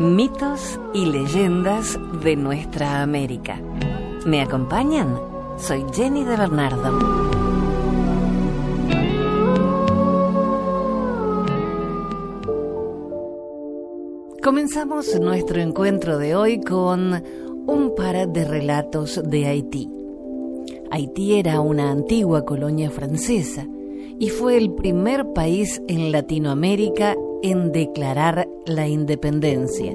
Mitos y leyendas de nuestra América. ¿Me acompañan? Soy Jenny de Bernardo. Comenzamos nuestro encuentro de hoy con un par de relatos de Haití. Haití era una antigua colonia francesa y fue el primer país en Latinoamérica en declarar la independencia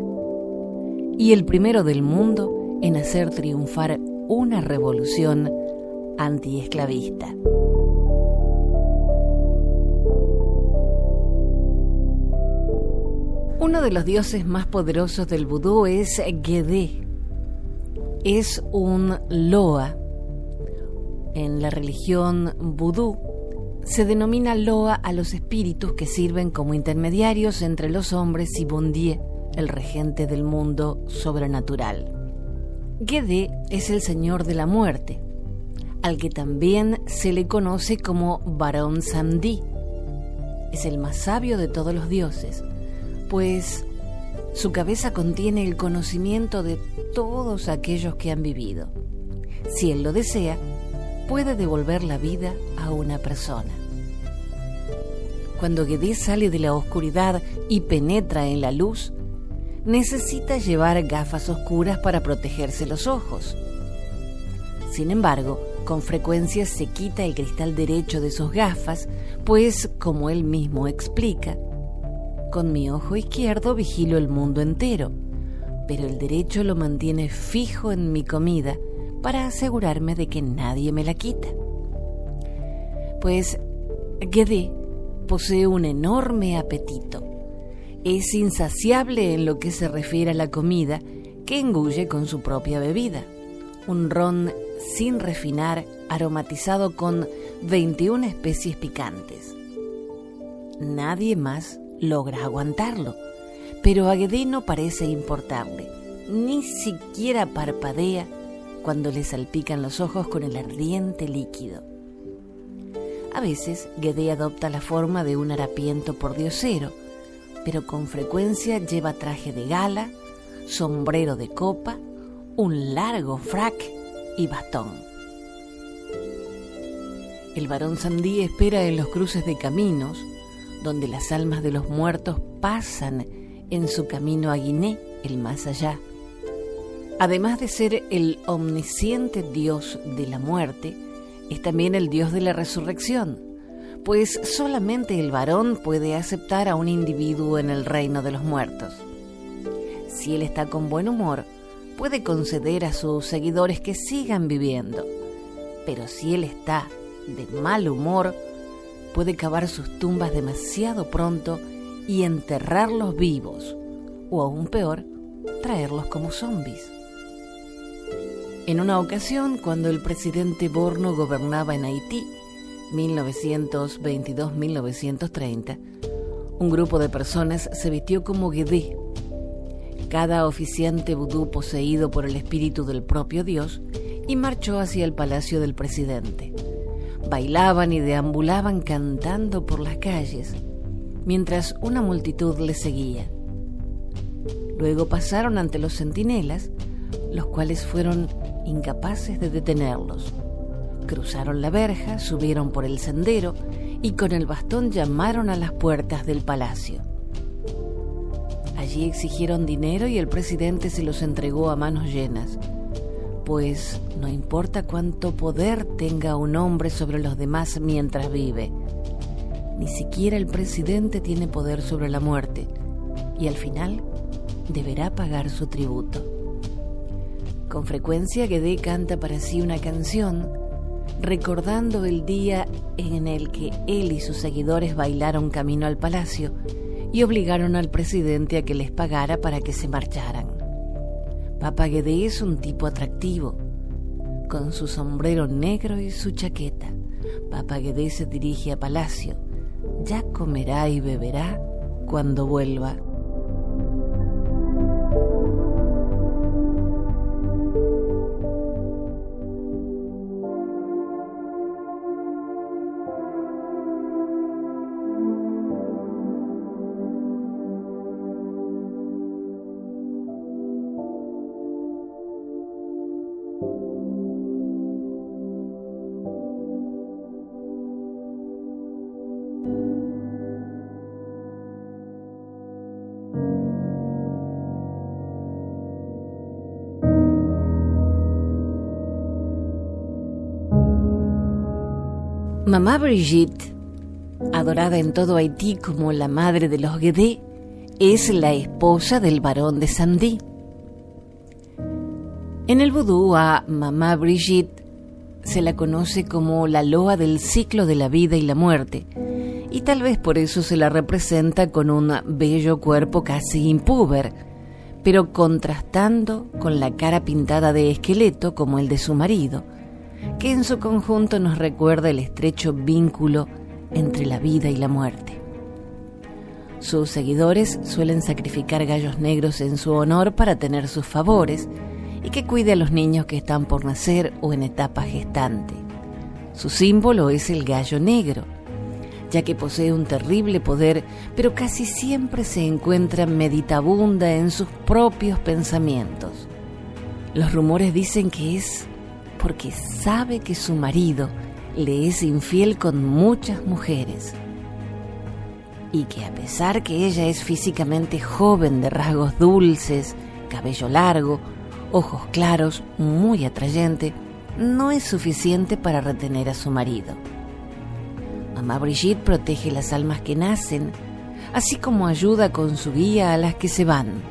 y el primero del mundo en hacer triunfar una revolución antiesclavista. Uno de los dioses más poderosos del vudú es Guédé. Es un Loa. En la religión vudú se denomina Loa a los espíritus que sirven como intermediarios entre los hombres y Bondie, el regente del mundo sobrenatural. Guédé es el señor de la muerte, al que también se le conoce como Barón Samdi. Es el más sabio de todos los dioses, pues su cabeza contiene el conocimiento de todos aquellos que han vivido. Si él lo desea, puede devolver la vida a una persona. Cuando Guédé sale de la oscuridad y penetra en la luz, necesita llevar gafas oscuras para protegerse los ojos. Sin embargo, con frecuencia se quita el cristal derecho de sus gafas, pues, como él mismo explica, con mi ojo izquierdo vigilo el mundo entero, pero el derecho lo mantiene fijo en mi comida para asegurarme de que nadie me la quita. Pues Guédé posee un enorme apetito es insaciable en lo que se refiere a la comida que engulle con su propia bebida. Un ron sin refinar, aromatizado con 21 especies picantes. Nadie más logra aguantarlo, pero a Guedé no parece importarle. Ni siquiera parpadea cuando le salpican los ojos con el ardiente líquido. A veces Guedé adopta la forma de un harapiento pordiosero, pero con frecuencia lleva traje de gala, sombrero de copa, un largo frac y bastón. El varón Sandí espera en los cruces de caminos, donde las almas de los muertos pasan en su camino a Guiné, el más allá. Además de ser el omnisciente Dios de la muerte, es también el Dios de la resurrección pues solamente el varón puede aceptar a un individuo en el reino de los muertos. Si él está con buen humor, puede conceder a sus seguidores que sigan viviendo, pero si él está de mal humor, puede cavar sus tumbas demasiado pronto y enterrarlos vivos, o aún peor, traerlos como zombies. En una ocasión, cuando el presidente Borno gobernaba en Haití, 1922-1930, un grupo de personas se vistió como Guedé. Cada oficiante vudú poseído por el espíritu del propio Dios y marchó hacia el palacio del presidente. Bailaban y deambulaban cantando por las calles, mientras una multitud les seguía. Luego pasaron ante los centinelas, los cuales fueron incapaces de detenerlos. Cruzaron la verja, subieron por el sendero y con el bastón llamaron a las puertas del palacio. Allí exigieron dinero y el presidente se los entregó a manos llenas, pues no importa cuánto poder tenga un hombre sobre los demás mientras vive, ni siquiera el presidente tiene poder sobre la muerte y al final deberá pagar su tributo. Con frecuencia Guedé canta para sí una canción recordando el día en el que él y sus seguidores bailaron camino al palacio y obligaron al presidente a que les pagara para que se marcharan. Papaguedé es un tipo atractivo, con su sombrero negro y su chaqueta. Papaguedé se dirige a palacio. Ya comerá y beberá cuando vuelva. Mamá Brigitte, adorada en todo Haití como la madre de los Guédé, es la esposa del varón de Sandy. En el vudú a Mamá Brigitte se la conoce como la loa del ciclo de la vida y la muerte, y tal vez por eso se la representa con un bello cuerpo casi impúber, pero contrastando con la cara pintada de esqueleto como el de su marido, que en su conjunto nos recuerda el estrecho vínculo entre la vida y la muerte. Sus seguidores suelen sacrificar gallos negros en su honor para tener sus favores y que cuide a los niños que están por nacer o en etapa gestante. Su símbolo es el gallo negro, ya que posee un terrible poder, pero casi siempre se encuentra meditabunda en sus propios pensamientos. Los rumores dicen que es porque sabe que su marido le es infiel con muchas mujeres y que a pesar que ella es físicamente joven de rasgos dulces, cabello largo, ojos claros, muy atrayente, no es suficiente para retener a su marido. Mamá Brigitte protege las almas que nacen, así como ayuda con su guía a las que se van.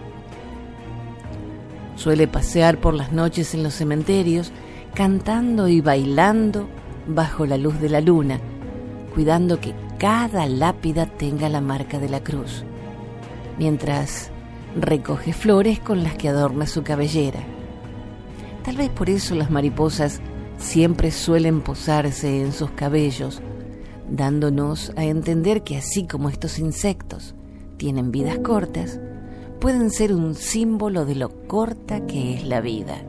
Suele pasear por las noches en los cementerios cantando y bailando bajo la luz de la luna, cuidando que cada lápida tenga la marca de la cruz, mientras recoge flores con las que adorna su cabellera. Tal vez por eso las mariposas siempre suelen posarse en sus cabellos, dándonos a entender que así como estos insectos tienen vidas cortas, pueden ser un símbolo de lo corta que es la vida.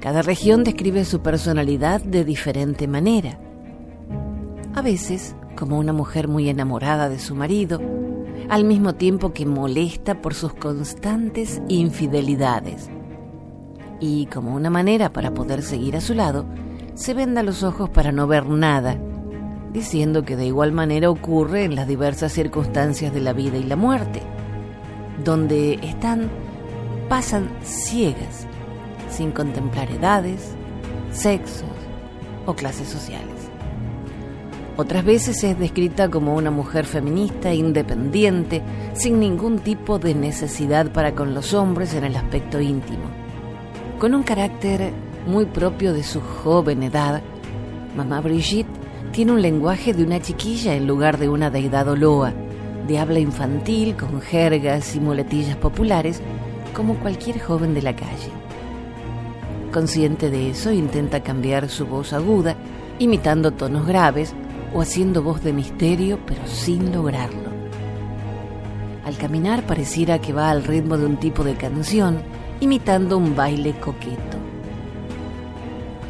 Cada región describe su personalidad de diferente manera. A veces, como una mujer muy enamorada de su marido, al mismo tiempo que molesta por sus constantes infidelidades. Y como una manera para poder seguir a su lado, se venda los ojos para no ver nada, diciendo que de igual manera ocurre en las diversas circunstancias de la vida y la muerte, donde están, pasan ciegas sin contemplar edades, sexos o clases sociales. Otras veces es descrita como una mujer feminista, independiente, sin ningún tipo de necesidad para con los hombres en el aspecto íntimo. Con un carácter muy propio de su joven edad, mamá Brigitte tiene un lenguaje de una chiquilla en lugar de una deidad loa, de habla infantil con jergas y muletillas populares, como cualquier joven de la calle. Consciente de eso, intenta cambiar su voz aguda, imitando tonos graves o haciendo voz de misterio, pero sin lograrlo. Al caminar pareciera que va al ritmo de un tipo de canción, imitando un baile coqueto.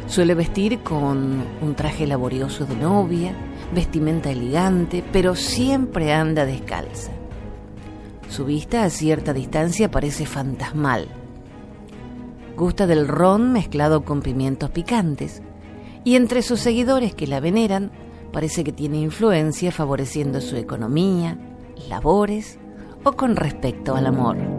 Suele vestir con un traje laborioso de novia, vestimenta elegante, pero siempre anda descalza. Su vista a cierta distancia parece fantasmal, Gusta del ron mezclado con pimientos picantes y entre sus seguidores que la veneran parece que tiene influencia favoreciendo su economía, labores o con respecto al amor.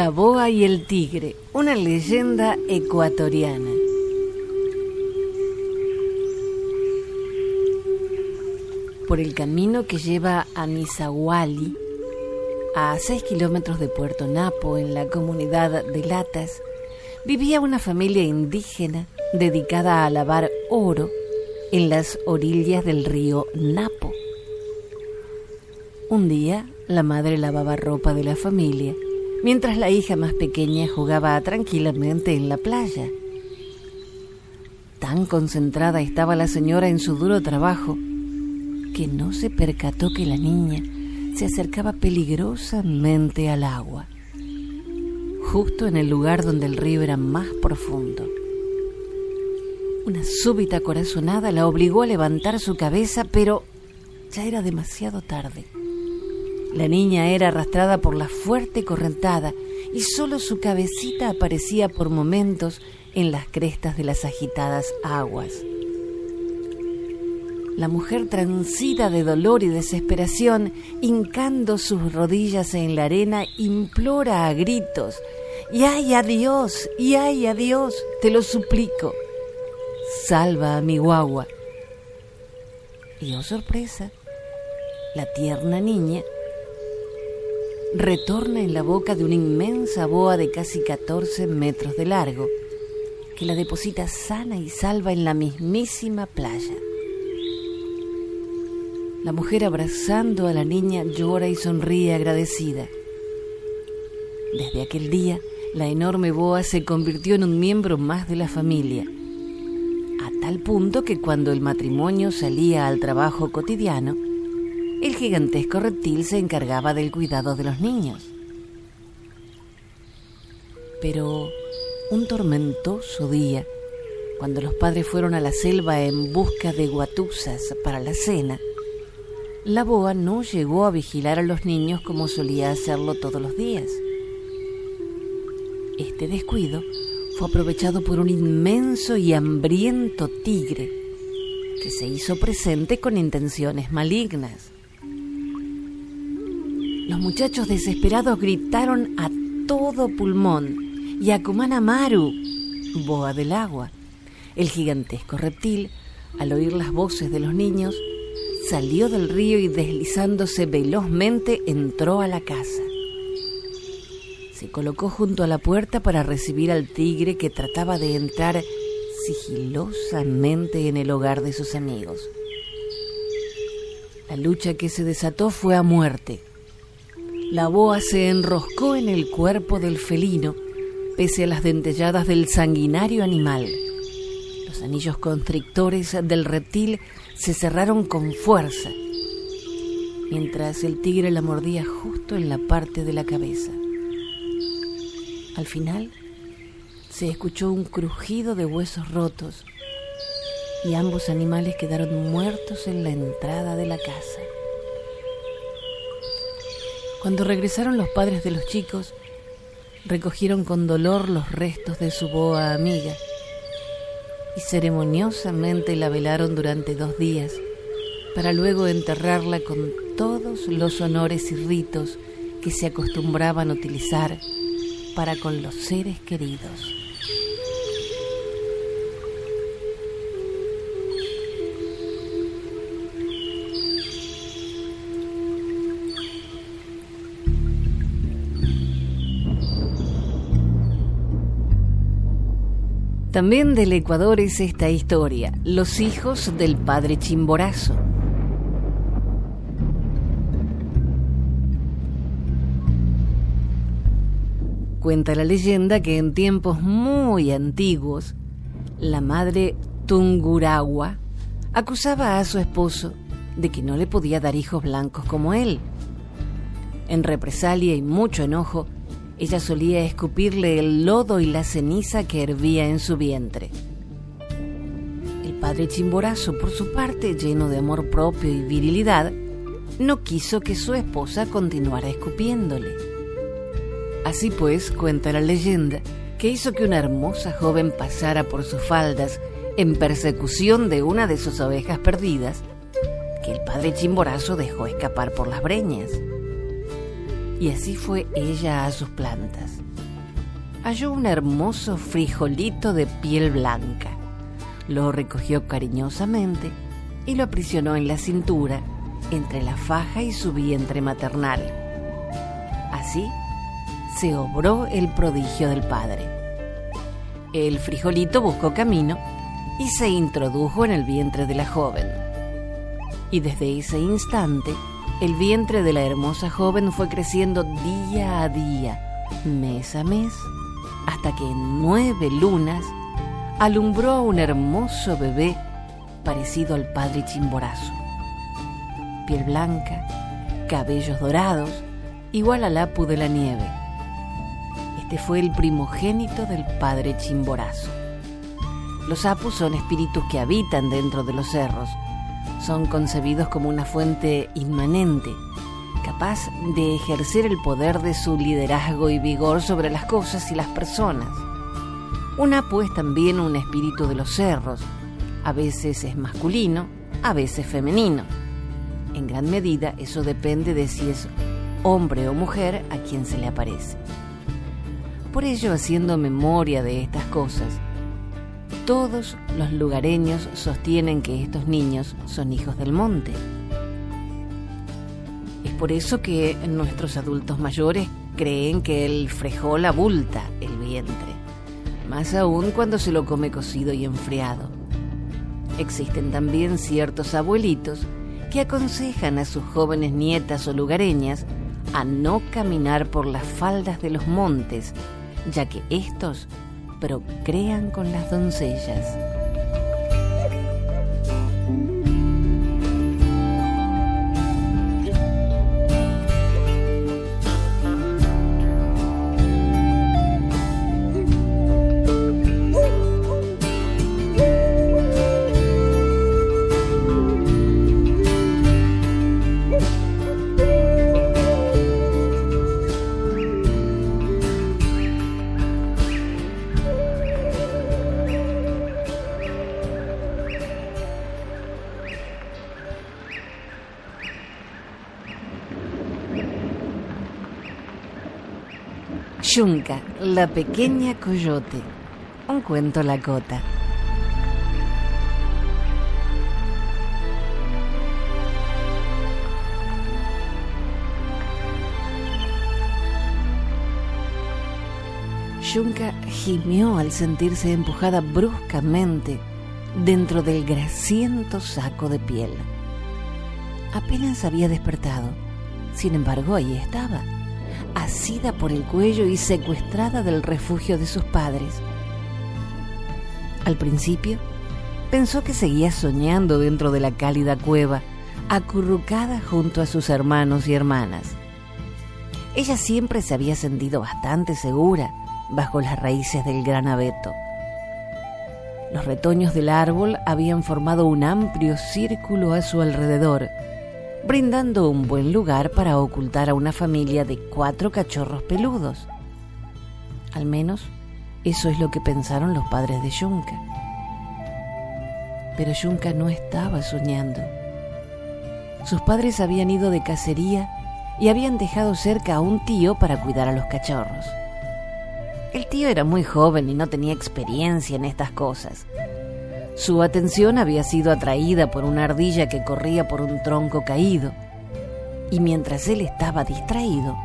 La boa y el tigre, una leyenda ecuatoriana. Por el camino que lleva a Misahuali, a 6 kilómetros de Puerto Napo, en la comunidad de Latas, vivía una familia indígena dedicada a lavar oro en las orillas del río Napo. Un día, la madre lavaba ropa de la familia mientras la hija más pequeña jugaba tranquilamente en la playa. Tan concentrada estaba la señora en su duro trabajo que no se percató que la niña se acercaba peligrosamente al agua, justo en el lugar donde el río era más profundo. Una súbita corazonada la obligó a levantar su cabeza, pero ya era demasiado tarde. La niña era arrastrada por la fuerte correntada y solo su cabecita aparecía por momentos en las crestas de las agitadas aguas. La mujer transida de dolor y desesperación, hincando sus rodillas en la arena, implora a gritos, y ay a Dios, y ay a Dios, te lo suplico, salva a mi guagua. Y oh sorpresa, la tierna niña retorna en la boca de una inmensa boa de casi 14 metros de largo, que la deposita sana y salva en la mismísima playa. La mujer abrazando a la niña llora y sonríe agradecida. Desde aquel día, la enorme boa se convirtió en un miembro más de la familia, a tal punto que cuando el matrimonio salía al trabajo cotidiano, el gigantesco reptil se encargaba del cuidado de los niños. Pero un tormentoso día, cuando los padres fueron a la selva en busca de guatusas para la cena, la boa no llegó a vigilar a los niños como solía hacerlo todos los días. Este descuido fue aprovechado por un inmenso y hambriento tigre que se hizo presente con intenciones malignas. Los muchachos desesperados gritaron a todo pulmón y a Maru, boa del agua. El gigantesco reptil, al oír las voces de los niños, salió del río y deslizándose velozmente entró a la casa. Se colocó junto a la puerta para recibir al tigre que trataba de entrar sigilosamente en el hogar de sus amigos. La lucha que se desató fue a muerte. La boa se enroscó en el cuerpo del felino, pese a las dentelladas del sanguinario animal. Los anillos constrictores del reptil se cerraron con fuerza, mientras el tigre la mordía justo en la parte de la cabeza. Al final, se escuchó un crujido de huesos rotos y ambos animales quedaron muertos en la entrada de la casa. Cuando regresaron los padres de los chicos, recogieron con dolor los restos de su boa amiga y ceremoniosamente la velaron durante dos días para luego enterrarla con todos los honores y ritos que se acostumbraban a utilizar para con los seres queridos. También del Ecuador es esta historia, los hijos del padre Chimborazo. Cuenta la leyenda que en tiempos muy antiguos, la madre Tunguragua acusaba a su esposo de que no le podía dar hijos blancos como él. En represalia y mucho enojo, ella solía escupirle el lodo y la ceniza que hervía en su vientre. El padre Chimborazo, por su parte, lleno de amor propio y virilidad, no quiso que su esposa continuara escupiéndole. Así pues, cuenta la leyenda, que hizo que una hermosa joven pasara por sus faldas en persecución de una de sus ovejas perdidas, que el padre Chimborazo dejó escapar por las breñas y así fue ella a sus plantas. Halló un hermoso frijolito de piel blanca. Lo recogió cariñosamente y lo aprisionó en la cintura, entre la faja y su vientre maternal. Así se obró el prodigio del padre. El frijolito buscó camino y se introdujo en el vientre de la joven. Y desde ese instante el vientre de la hermosa joven fue creciendo día a día, mes a mes, hasta que en nueve lunas alumbró a un hermoso bebé parecido al padre Chimborazo. Piel blanca, cabellos dorados, igual al apu de la nieve. Este fue el primogénito del padre Chimborazo. Los apus son espíritus que habitan dentro de los cerros, son concebidos como una fuente inmanente, capaz de ejercer el poder de su liderazgo y vigor sobre las cosas y las personas. Una pues también un espíritu de los cerros. A veces es masculino, a veces femenino. En gran medida eso depende de si es hombre o mujer a quien se le aparece. Por ello, haciendo memoria de estas cosas, todos los lugareños sostienen que estos niños son hijos del monte. Es por eso que nuestros adultos mayores creen que el frejol abulta el vientre, más aún cuando se lo come cocido y enfriado. Existen también ciertos abuelitos que aconsejan a sus jóvenes nietas o lugareñas a no caminar por las faldas de los montes, ya que estos procrean con las doncellas. La pequeña coyote. Un cuento lacota. Yunca gimió al sentirse empujada bruscamente dentro del grasiento saco de piel. Apenas había despertado, sin embargo ahí estaba asida por el cuello y secuestrada del refugio de sus padres. Al principio, pensó que seguía soñando dentro de la cálida cueva, acurrucada junto a sus hermanos y hermanas. Ella siempre se había sentido bastante segura bajo las raíces del gran abeto. Los retoños del árbol habían formado un amplio círculo a su alrededor, brindando un buen lugar para ocultar a una familia de cuatro cachorros peludos. Al menos eso es lo que pensaron los padres de Yunka. Pero Yunka no estaba soñando. Sus padres habían ido de cacería y habían dejado cerca a un tío para cuidar a los cachorros. El tío era muy joven y no tenía experiencia en estas cosas, su atención había sido atraída por una ardilla que corría por un tronco caído, y mientras él estaba distraído,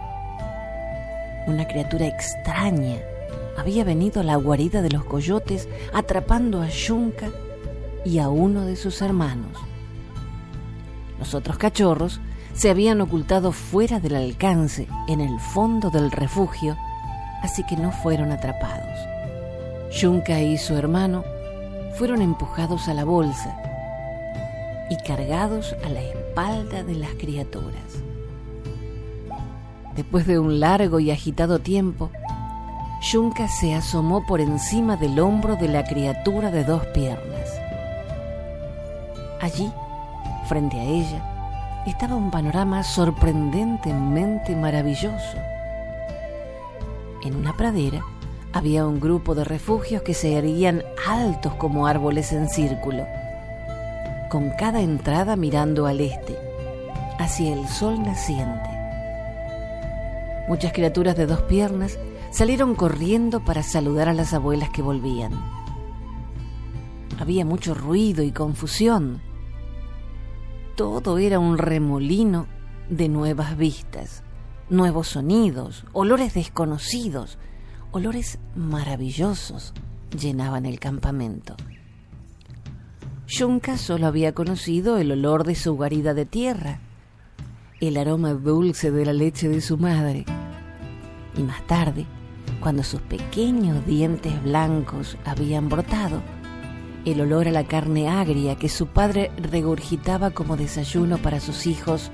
una criatura extraña había venido a la guarida de los coyotes atrapando a Yunca y a uno de sus hermanos. Los otros cachorros se habían ocultado fuera del alcance, en el fondo del refugio, así que no fueron atrapados. Yunca y su hermano fueron empujados a la bolsa y cargados a la espalda de las criaturas. Después de un largo y agitado tiempo, Yunka se asomó por encima del hombro de la criatura de dos piernas. Allí, frente a ella, estaba un panorama sorprendentemente maravilloso. En una pradera, había un grupo de refugios que se erguían altos como árboles en círculo, con cada entrada mirando al este, hacia el sol naciente. Muchas criaturas de dos piernas salieron corriendo para saludar a las abuelas que volvían. Había mucho ruido y confusión. Todo era un remolino de nuevas vistas, nuevos sonidos, olores desconocidos, olores maravillosos llenaban el campamento. Yunka solo había conocido el olor de su guarida de tierra, el aroma dulce de la leche de su madre, y más tarde, cuando sus pequeños dientes blancos habían brotado, el olor a la carne agria que su padre regurgitaba como desayuno para sus hijos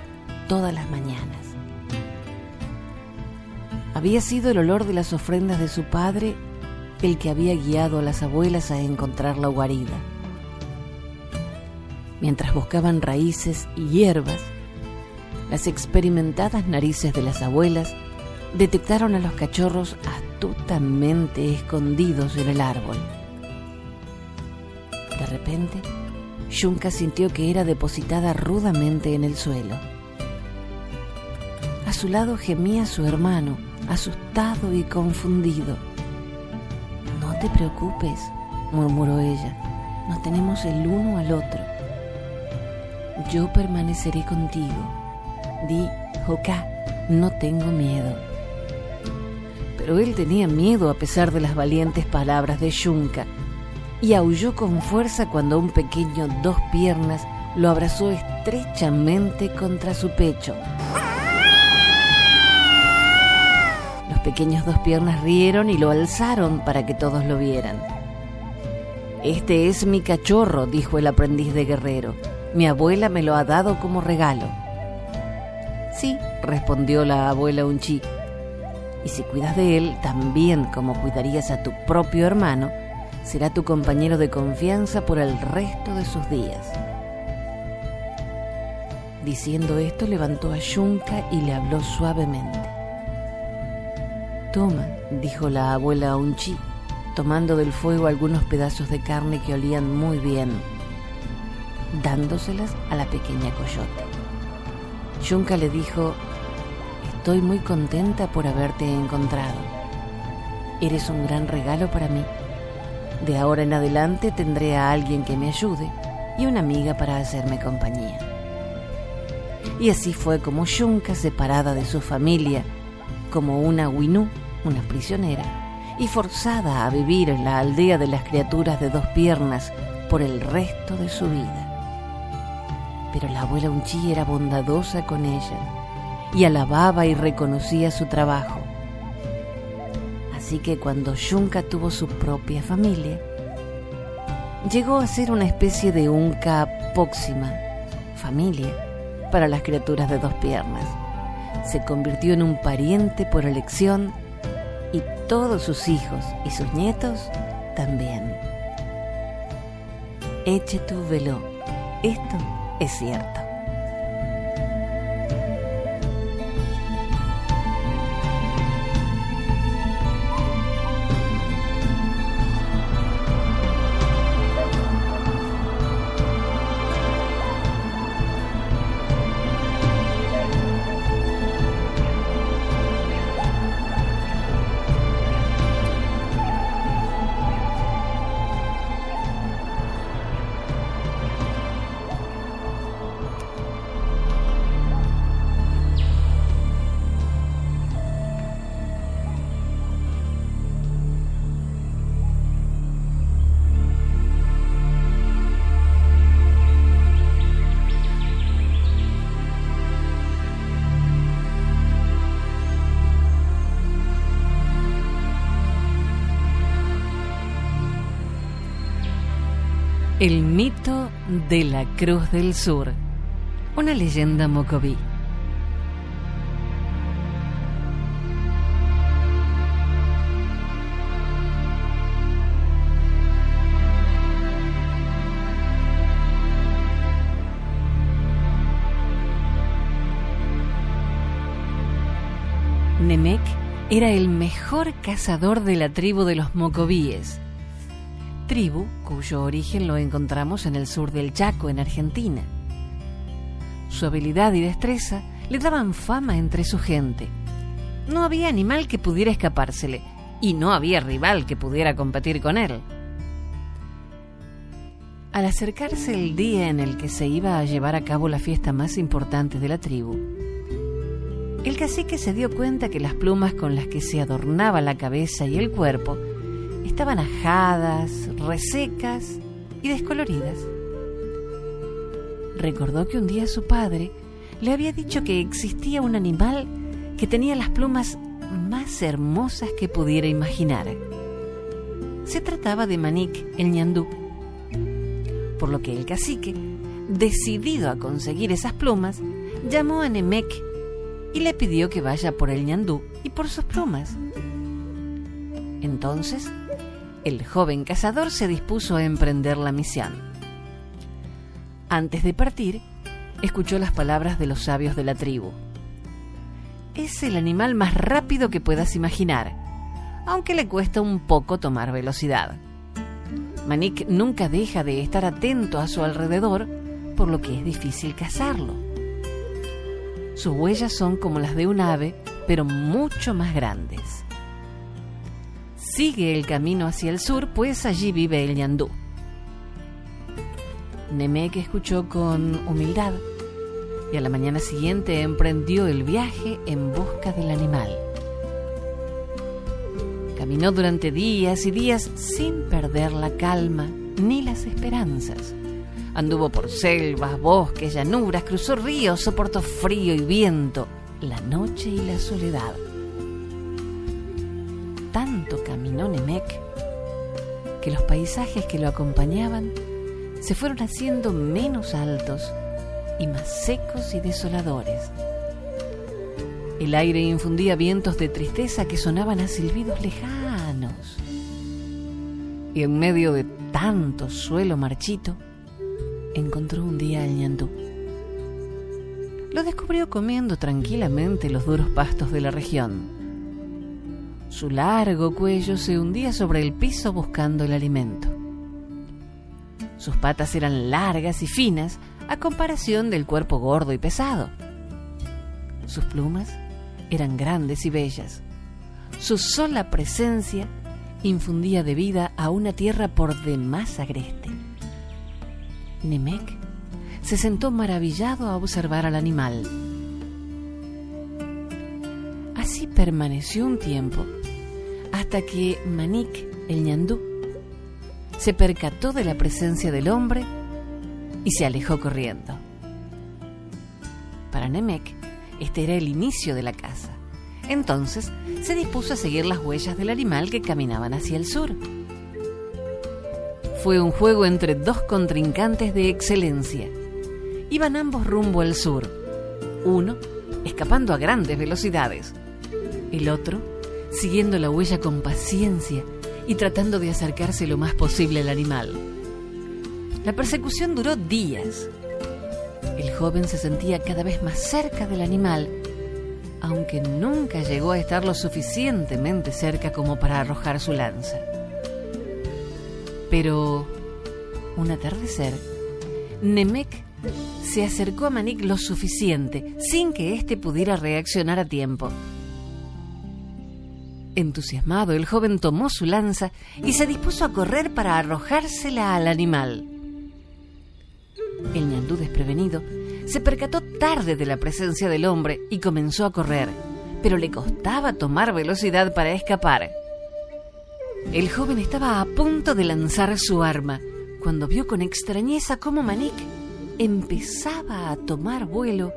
todas las mañanas había sido el olor de las ofrendas de su padre el que había guiado a las abuelas a encontrar la guarida. Mientras buscaban raíces y hierbas, las experimentadas narices de las abuelas detectaron a los cachorros astutamente escondidos en el árbol. De repente, Yunka sintió que era depositada rudamente en el suelo. A su lado gemía su hermano, asustado y confundido. No te preocupes, murmuró ella, nos tenemos el uno al otro. Yo permaneceré contigo. Di, Joká, no tengo miedo. Pero él tenía miedo a pesar de las valientes palabras de Yunka y aulló con fuerza cuando un pequeño dos piernas lo abrazó estrechamente contra su pecho. Los pequeños dos piernas rieron y lo alzaron para que todos lo vieran. Este es mi cachorro, dijo el aprendiz de guerrero. Mi abuela me lo ha dado como regalo. Sí, respondió la abuela Unchi. Y si cuidas de él, también como cuidarías a tu propio hermano, será tu compañero de confianza por el resto de sus días. Diciendo esto, levantó a Yunka y le habló suavemente. Toma, dijo la abuela Unchi, tomando del fuego algunos pedazos de carne que olían muy bien, dándoselas a la pequeña coyote. Yunka le dijo, estoy muy contenta por haberte encontrado. Eres un gran regalo para mí. De ahora en adelante tendré a alguien que me ayude y una amiga para hacerme compañía. Y así fue como Yunka, separada de su familia, como una Winú, una prisionera, y forzada a vivir en la aldea de las criaturas de dos piernas por el resto de su vida. Pero la abuela Unchi era bondadosa con ella y alababa y reconocía su trabajo. Así que cuando Yunka tuvo su propia familia, llegó a ser una especie de Unca póxima, familia, para las criaturas de dos piernas. Se convirtió en un pariente por elección todos sus hijos y sus nietos también. Eche tu velo. Esto es cierto. El mito de la Cruz del Sur, una leyenda mocoví. Nemec era el mejor cazador de la tribu de los mocovíes tribu cuyo origen lo encontramos en el sur del Chaco, en Argentina. Su habilidad y destreza le daban fama entre su gente. No había animal que pudiera escapársele y no había rival que pudiera competir con él. Al acercarse el día en el que se iba a llevar a cabo la fiesta más importante de la tribu, el cacique se dio cuenta que las plumas con las que se adornaba la cabeza y el cuerpo estaban ajadas, resecas y descoloridas. Recordó que un día su padre le había dicho que existía un animal que tenía las plumas más hermosas que pudiera imaginar. Se trataba de Manik el ñandú, por lo que el cacique, decidido a conseguir esas plumas, llamó a Nemec y le pidió que vaya por el ñandú y por sus plumas. Entonces el joven cazador se dispuso a emprender la misión. Antes de partir, escuchó las palabras de los sabios de la tribu. es el animal más rápido que puedas imaginar, aunque le cuesta un poco tomar velocidad. Manik nunca deja de estar atento a su alrededor, por lo que es difícil cazarlo. Sus huellas son como las de un ave, pero mucho más grandes. Sigue el camino hacia el sur, pues allí vive el ñandú. Nemek escuchó con humildad y a la mañana siguiente emprendió el viaje en busca del animal. Caminó durante días y días sin perder la calma ni las esperanzas. Anduvo por selvas, bosques, llanuras, cruzó ríos, soportó frío y viento, la noche y la soledad. Tanto caminó Nemec que los paisajes que lo acompañaban se fueron haciendo menos altos y más secos y desoladores. El aire infundía vientos de tristeza que sonaban a silbidos lejanos. Y en medio de tanto suelo marchito, encontró un día al ñandú. Lo descubrió comiendo tranquilamente los duros pastos de la región. Su largo cuello se hundía sobre el piso buscando el alimento. Sus patas eran largas y finas a comparación del cuerpo gordo y pesado. Sus plumas eran grandes y bellas. Su sola presencia infundía de vida a una tierra por demás agreste. Nemec se sentó maravillado a observar al animal. Así permaneció un tiempo hasta que Manik, el ñandú, se percató de la presencia del hombre y se alejó corriendo. Para Nemec, este era el inicio de la caza. Entonces se dispuso a seguir las huellas del animal que caminaban hacia el sur. Fue un juego entre dos contrincantes de excelencia. Iban ambos rumbo al sur. Uno escapando a grandes velocidades. El otro siguiendo la huella con paciencia y tratando de acercarse lo más posible al animal. La persecución duró días. El joven se sentía cada vez más cerca del animal, aunque nunca llegó a estar lo suficientemente cerca como para arrojar su lanza. Pero, un atardecer, Nemec se acercó a Manik lo suficiente, sin que éste pudiera reaccionar a tiempo. Entusiasmado, el joven tomó su lanza y se dispuso a correr para arrojársela al animal. El ñandú desprevenido se percató tarde de la presencia del hombre y comenzó a correr, pero le costaba tomar velocidad para escapar. El joven estaba a punto de lanzar su arma cuando vio con extrañeza cómo Manik empezaba a tomar vuelo,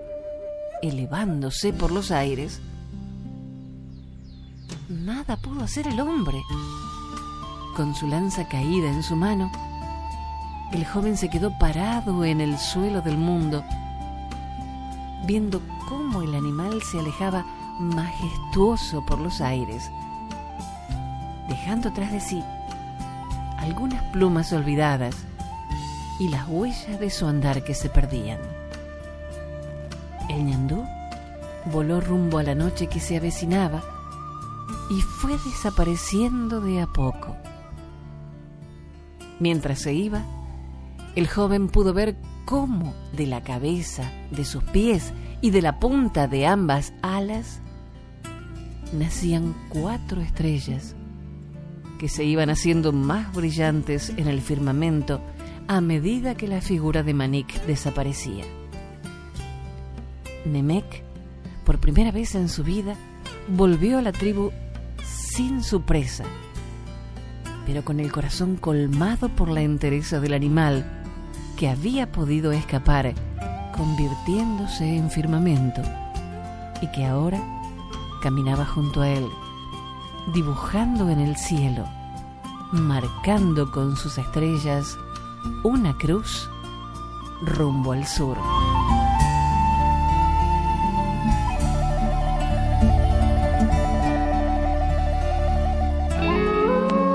elevándose por los aires. Nada pudo hacer el hombre. Con su lanza caída en su mano, el joven se quedó parado en el suelo del mundo, viendo cómo el animal se alejaba majestuoso por los aires, dejando tras de sí algunas plumas olvidadas y las huellas de su andar que se perdían. El ñandú voló rumbo a la noche que se avecinaba y fue desapareciendo de a poco. Mientras se iba, el joven pudo ver cómo de la cabeza, de sus pies y de la punta de ambas alas nacían cuatro estrellas que se iban haciendo más brillantes en el firmamento a medida que la figura de Manik desaparecía. Nemec, por primera vez en su vida, volvió a la tribu sin su presa, pero con el corazón colmado por la entereza del animal que había podido escapar convirtiéndose en firmamento y que ahora caminaba junto a él, dibujando en el cielo, marcando con sus estrellas una cruz rumbo al sur.